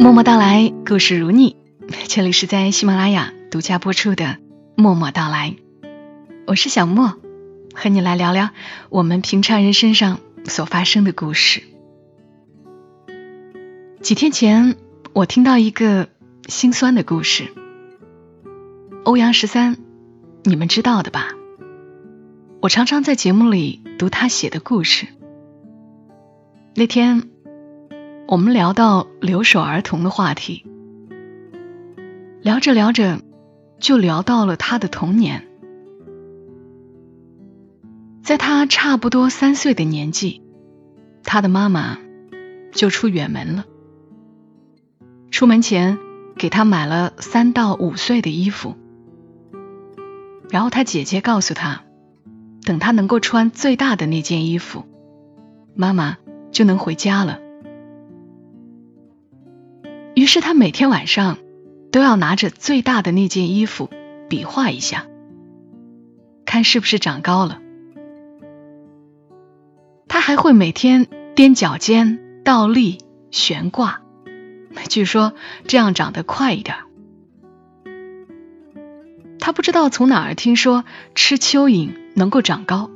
默默到来，故事如你。这里是在喜马拉雅独家播出的《默默到来》，我是小莫，和你来聊聊我们平常人身上所发生的故事。几天前，我听到一个心酸的故事。欧阳十三，你们知道的吧？我常常在节目里读他写的故事。那天。我们聊到留守儿童的话题，聊着聊着就聊到了他的童年。在他差不多三岁的年纪，他的妈妈就出远门了。出门前给他买了三到五岁的衣服，然后他姐姐告诉他，等他能够穿最大的那件衣服，妈妈就能回家了。于是他每天晚上都要拿着最大的那件衣服比划一下，看是不是长高了。他还会每天踮脚尖、倒立、悬挂，据说这样长得快一点。他不知道从哪儿听说吃蚯蚓能够长高，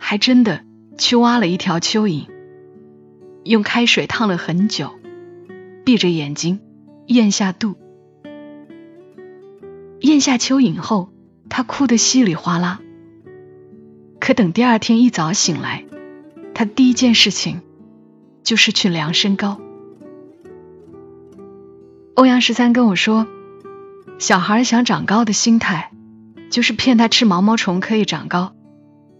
还真的去挖了一条蚯蚓，用开水烫了很久。闭着眼睛咽下肚，咽下蚯蚓后，他哭得稀里哗啦。可等第二天一早醒来，他第一件事情就是去量身高。欧阳十三跟我说，小孩想长高的心态，就是骗他吃毛毛虫可以长高，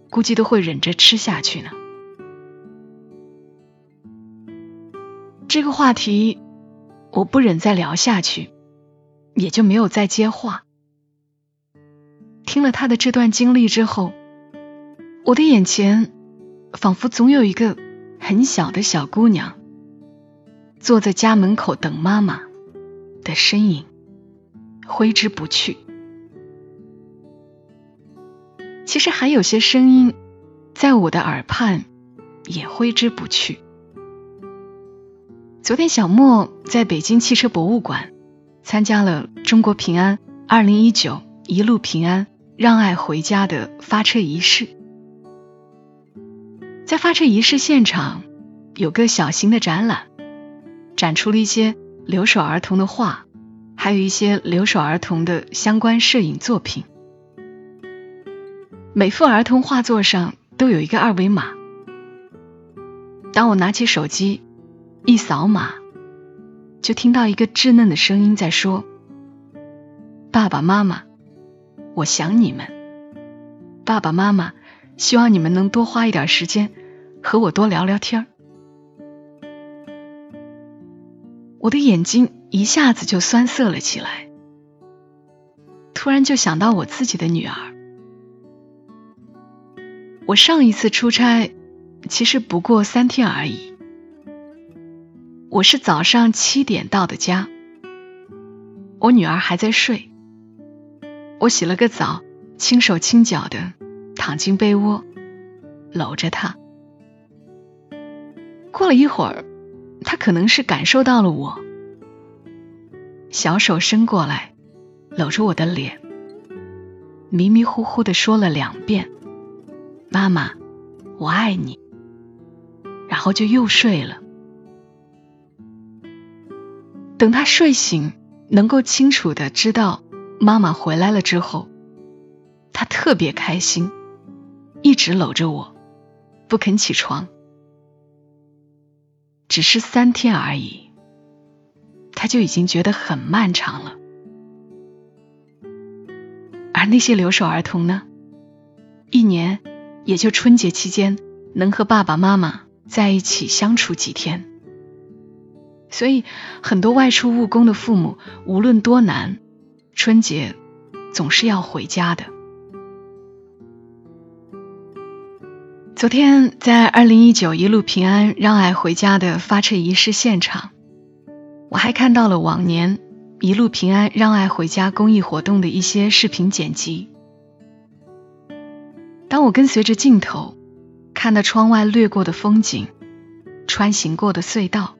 估计都会忍着吃下去呢。这个话题。我不忍再聊下去，也就没有再接话。听了他的这段经历之后，我的眼前仿佛总有一个很小的小姑娘，坐在家门口等妈妈的身影挥之不去。其实还有些声音在我的耳畔也挥之不去。昨天，小莫在北京汽车博物馆参加了中国平安二零一九一路平安让爱回家的发车仪式。在发车仪式现场，有个小型的展览，展出了一些留守儿童的画，还有一些留守儿童的相关摄影作品。每幅儿童画作上都有一个二维码。当我拿起手机。一扫码，就听到一个稚嫩的声音在说：“爸爸妈妈，我想你们。爸爸妈妈，希望你们能多花一点时间和我多聊聊天儿。”我的眼睛一下子就酸涩了起来，突然就想到我自己的女儿。我上一次出差，其实不过三天而已。我是早上七点到的家，我女儿还在睡。我洗了个澡，轻手轻脚的躺进被窝，搂着她。过了一会儿，她可能是感受到了我，小手伸过来，搂着我的脸，迷迷糊糊的说了两遍：“妈妈，我爱你。”然后就又睡了。等他睡醒，能够清楚的知道妈妈回来了之后，他特别开心，一直搂着我，不肯起床。只是三天而已，他就已经觉得很漫长了。而那些留守儿童呢，一年也就春节期间能和爸爸妈妈在一起相处几天。所以，很多外出务工的父母，无论多难，春节总是要回家的。昨天在二零一九一路平安让爱回家的发车仪式现场，我还看到了往年一路平安让爱回家公益活动的一些视频剪辑。当我跟随着镜头，看到窗外掠过的风景，穿行过的隧道。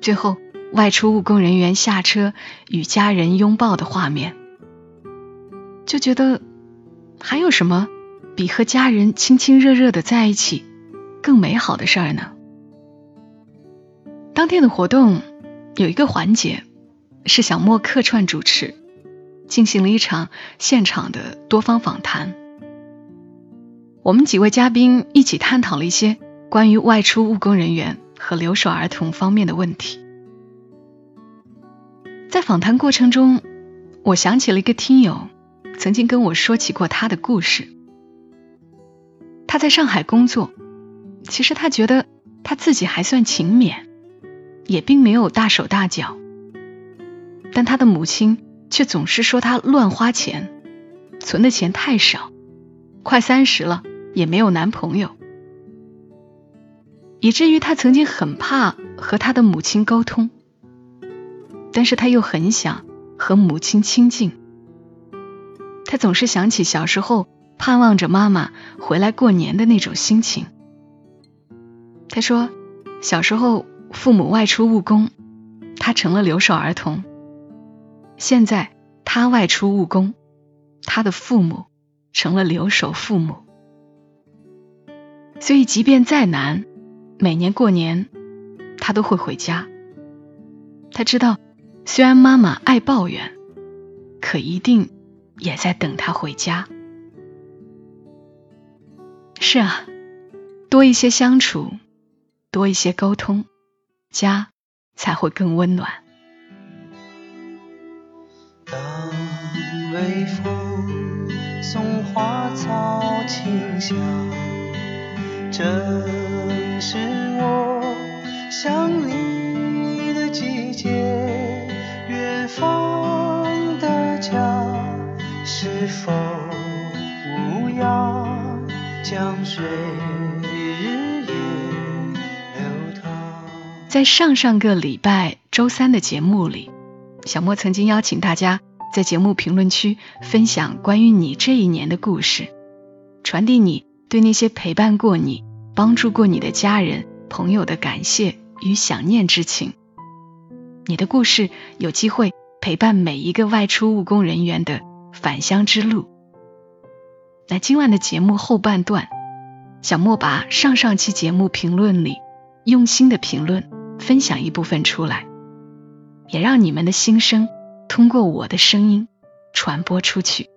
最后外出务工人员下车与家人拥抱的画面，就觉得还有什么比和家人亲亲热热的在一起更美好的事儿呢？当天的活动有一个环节是小莫客串主持，进行了一场现场的多方访谈。我们几位嘉宾一起探讨了一些关于外出务工人员和留守儿童方面的问题。在访谈过程中，我想起了一个听友曾经跟我说起过他的故事。他在上海工作，其实他觉得他自己还算勤勉，也并没有大手大脚，但他的母亲却总是说他乱花钱，存的钱太少，快三十了。也没有男朋友，以至于他曾经很怕和他的母亲沟通，但是他又很想和母亲亲近。他总是想起小时候盼望着妈妈回来过年的那种心情。他说，小时候父母外出务工，他成了留守儿童；现在他外出务工，他的父母成了留守父母。所以，即便再难，每年过年，他都会回家。他知道，虽然妈妈爱抱怨，可一定也在等他回家。是啊，多一些相处，多一些沟通，家才会更温暖。当微风送花草清香。正是我想你的季节，远方的家是否无恙？江水日夜流淌。在上上个礼拜周三的节目里，小莫曾经邀请大家在节目评论区分享关于你这一年的故事，传递你对那些陪伴过你。帮助过你的家人、朋友的感谢与想念之情，你的故事有机会陪伴每一个外出务工人员的返乡之路。那今晚的节目后半段，小莫把上上期节目评论里用心的评论分享一部分出来，也让你们的心声通过我的声音传播出去。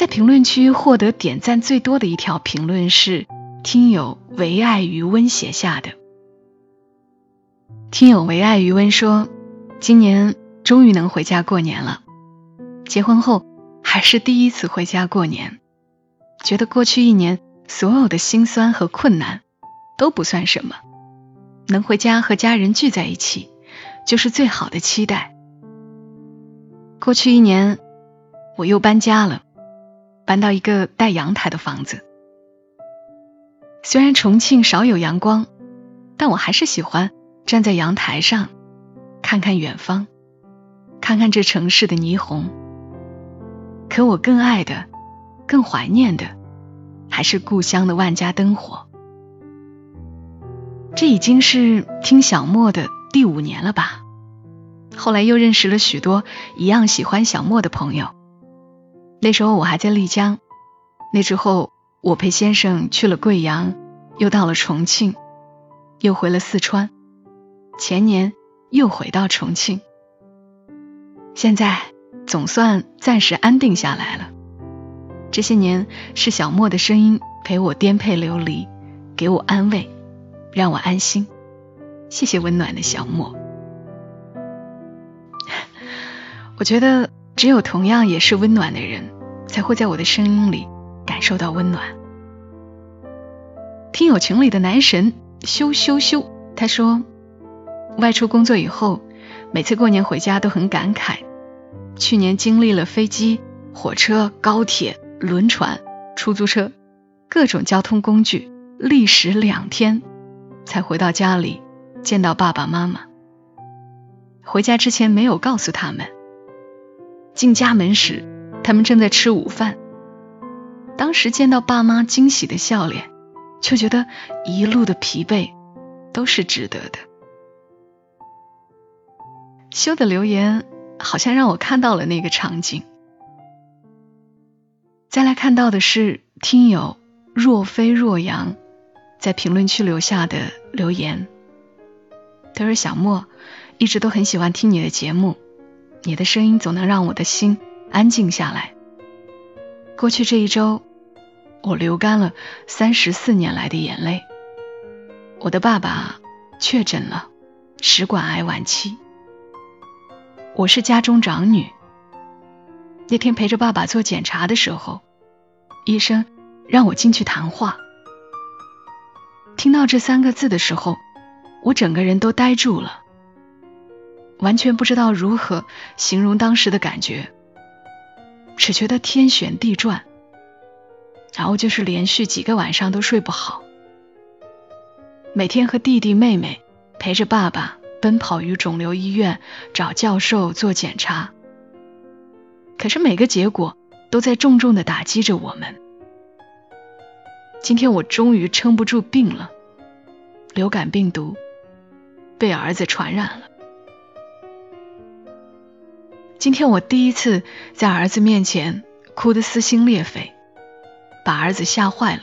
在评论区获得点赞最多的一条评论是听友唯爱余温写下的。听友唯爱余温说：“今年终于能回家过年了，结婚后还是第一次回家过年，觉得过去一年所有的辛酸和困难都不算什么，能回家和家人聚在一起就是最好的期待。过去一年我又搬家了。”搬到一个带阳台的房子，虽然重庆少有阳光，但我还是喜欢站在阳台上，看看远方，看看这城市的霓虹。可我更爱的、更怀念的，还是故乡的万家灯火。这已经是听小莫的第五年了吧？后来又认识了许多一样喜欢小莫的朋友。那时候我还在丽江，那之后我陪先生去了贵阳，又到了重庆，又回了四川，前年又回到重庆，现在总算暂时安定下来了。这些年是小莫的声音陪我颠沛流离，给我安慰，让我安心。谢谢温暖的小莫，我觉得。只有同样也是温暖的人，才会在我的声音里感受到温暖。听友群里的男神羞羞羞，他说，外出工作以后，每次过年回家都很感慨。去年经历了飞机、火车、高铁、轮船、出租车各种交通工具，历时两天才回到家里见到爸爸妈妈。回家之前没有告诉他们。进家门时，他们正在吃午饭。当时见到爸妈惊喜的笑脸，就觉得一路的疲惫都是值得的。修的留言好像让我看到了那个场景。再来看到的是听友若飞若阳在评论区留下的留言。他说：“小莫一直都很喜欢听你的节目，你的声音总能让我的心安静下来。过去这一周，我流干了三十四年来的眼泪。我的爸爸确诊了食管癌晚期。”我是家中长女。那天陪着爸爸做检查的时候，医生让我进去谈话。听到这三个字的时候，我整个人都呆住了，完全不知道如何形容当时的感觉，只觉得天旋地转，然后就是连续几个晚上都睡不好，每天和弟弟妹妹陪着爸爸。奔跑于肿瘤医院找教授做检查，可是每个结果都在重重的打击着我们。今天我终于撑不住病了，流感病毒被儿子传染了。今天我第一次在儿子面前哭得撕心裂肺，把儿子吓坏了。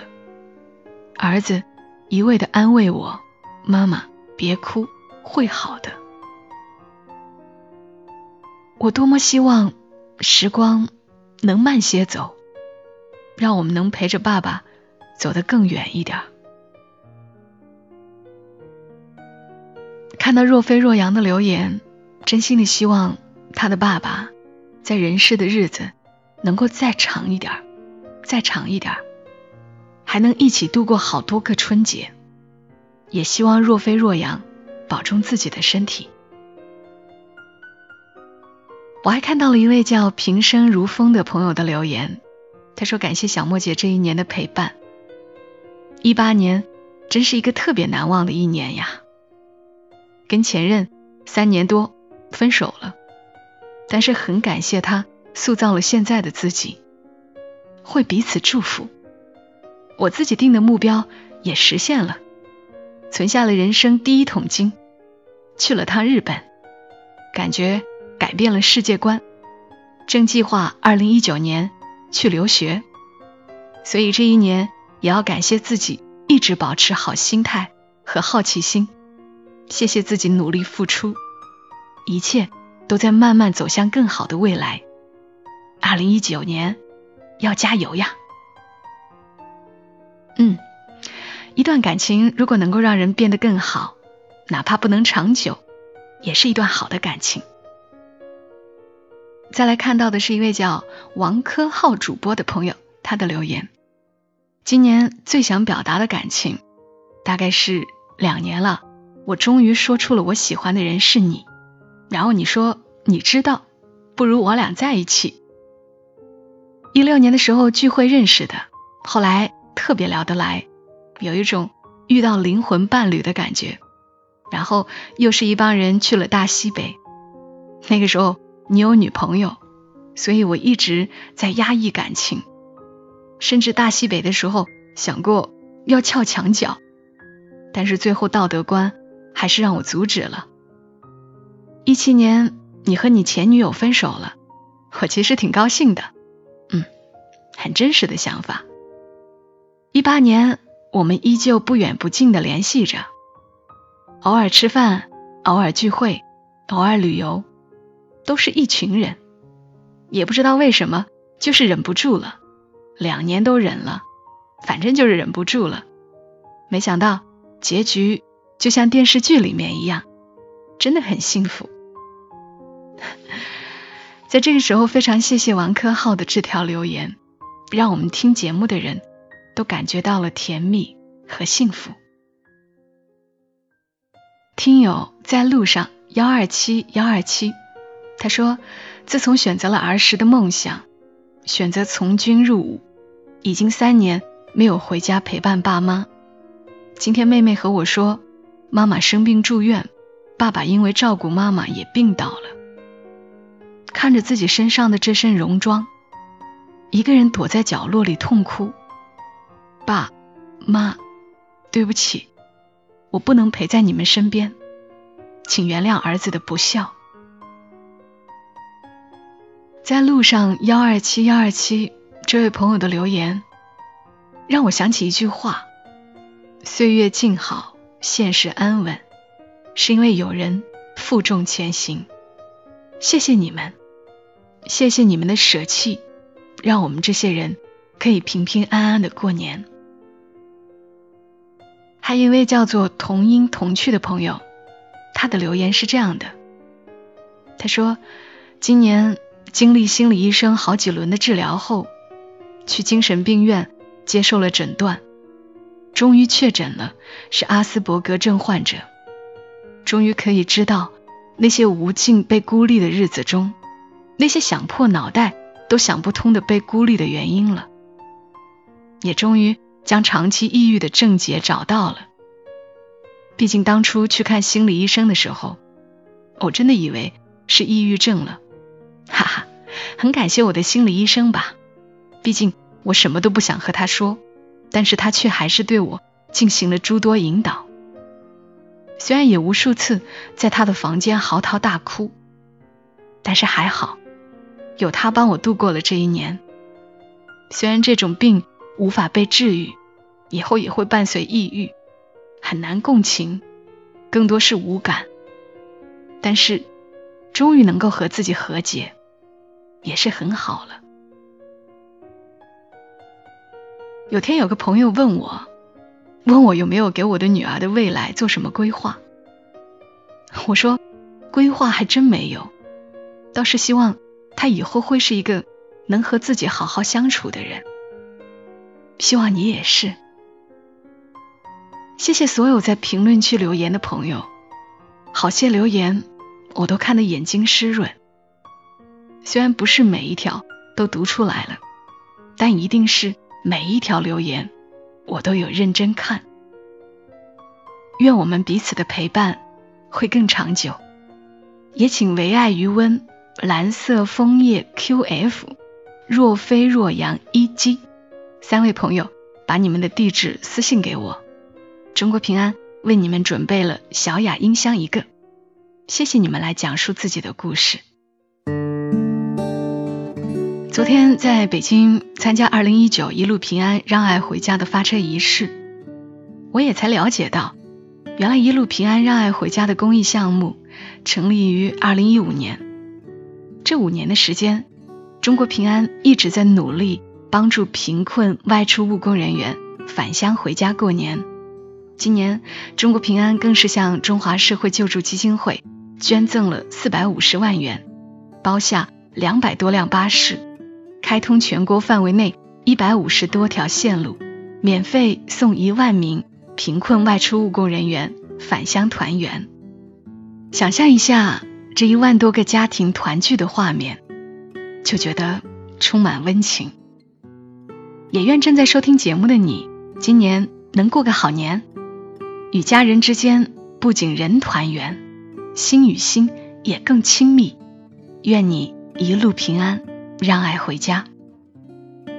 儿子一味的安慰我：“妈妈，别哭。”会好的。我多么希望时光能慢些走，让我们能陪着爸爸走得更远一点。看到若飞若阳的留言，真心的希望他的爸爸在人世的日子能够再长一点，再长一点，还能一起度过好多个春节。也希望若飞若阳。保重自己的身体。我还看到了一位叫平生如风的朋友的留言，他说：“感谢小莫姐这一年的陪伴。一八年真是一个特别难忘的一年呀。跟前任三年多分手了，但是很感谢他塑造了现在的自己，会彼此祝福。我自己定的目标也实现了。”存下了人生第一桶金，去了趟日本，感觉改变了世界观。正计划二零一九年去留学，所以这一年也要感谢自己一直保持好心态和好奇心。谢谢自己努力付出，一切都在慢慢走向更好的未来。二零一九年要加油呀！嗯。一段感情如果能够让人变得更好，哪怕不能长久，也是一段好的感情。再来看到的是一位叫王科浩主播的朋友，他的留言：今年最想表达的感情，大概是两年了，我终于说出了我喜欢的人是你，然后你说你知道，不如我俩在一起。一六年的时候聚会认识的，后来特别聊得来。有一种遇到灵魂伴侣的感觉，然后又是一帮人去了大西北。那个时候你有女朋友，所以我一直在压抑感情，甚至大西北的时候想过要撬墙角，但是最后道德观还是让我阻止了。一七年你和你前女友分手了，我其实挺高兴的，嗯，很真实的想法。一八年。我们依旧不远不近的联系着，偶尔吃饭，偶尔聚会，偶尔旅游，都是一群人。也不知道为什么，就是忍不住了，两年都忍了，反正就是忍不住了。没想到结局就像电视剧里面一样，真的很幸福。在这个时候，非常谢谢王科浩的这条留言，让我们听节目的人。都感觉到了甜蜜和幸福。听友在路上幺二七幺二七，他说：“自从选择了儿时的梦想，选择从军入伍，已经三年没有回家陪伴爸妈。今天妹妹和我说，妈妈生病住院，爸爸因为照顾妈妈也病倒了。看着自己身上的这身戎装，一个人躲在角落里痛哭。”爸妈，对不起，我不能陪在你们身边，请原谅儿子的不孝。在路上幺二七幺二七这位朋友的留言，让我想起一句话：岁月静好，现实安稳，是因为有人负重前行。谢谢你们，谢谢你们的舍弃，让我们这些人可以平平安安的过年。还有一位叫做同音同趣的朋友，他的留言是这样的：他说，今年。经历心理医生好几轮的治疗后，去精神病院接受了诊断，终于确诊了是阿斯伯格症患者。终于可以知道那些无尽被孤立的日子中，那些想破脑袋都想不通的被孤立的原因了。也终于将长期抑郁的症结找到了。毕竟当初去看心理医生的时候，我真的以为是抑郁症了。哈哈，很感谢我的心理医生吧，毕竟我什么都不想和他说，但是他却还是对我进行了诸多引导。虽然也无数次在他的房间嚎啕大哭，但是还好，有他帮我度过了这一年。虽然这种病无法被治愈，以后也会伴随抑郁，很难共情，更多是无感，但是终于能够和自己和解。也是很好了。有天有个朋友问我，问我有没有给我的女儿的未来做什么规划。我说，规划还真没有，倒是希望他以后会是一个能和自己好好相处的人。希望你也是。谢谢所有在评论区留言的朋友，好些留言我都看得眼睛湿润。虽然不是每一条都读出来了，但一定是每一条留言我都有认真看。愿我们彼此的陪伴会更长久。也请唯爱余温、蓝色枫叶 QF、若飞若阳一击三位朋友把你们的地址私信给我。中国平安为你们准备了小雅音箱一个，谢谢你们来讲述自己的故事。昨天在北京参加二零一九一路平安让爱回家的发车仪式，我也才了解到，原来一路平安让爱回家的公益项目成立于二零一五年。这五年的时间，中国平安一直在努力帮助贫困外出务工人员返乡回家过年。今年，中国平安更是向中华社会救助基金会捐赠了四百五十万元，包下两百多辆巴士。开通全国范围内一百五十多条线路，免费送一万名贫困外出务工人员返乡团圆。想象一下这一万多个家庭团聚的画面，就觉得充满温情。也愿正在收听节目的你，今年能过个好年，与家人之间不仅人团圆，心与心也更亲密。愿你一路平安。让爱回家。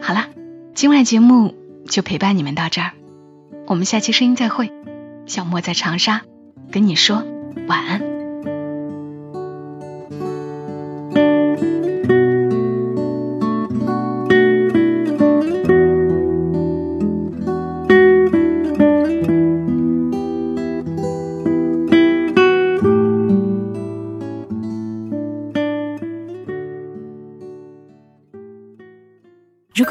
好了，今晚节目就陪伴你们到这儿，我们下期声音再会。小莫在长沙跟你说晚安。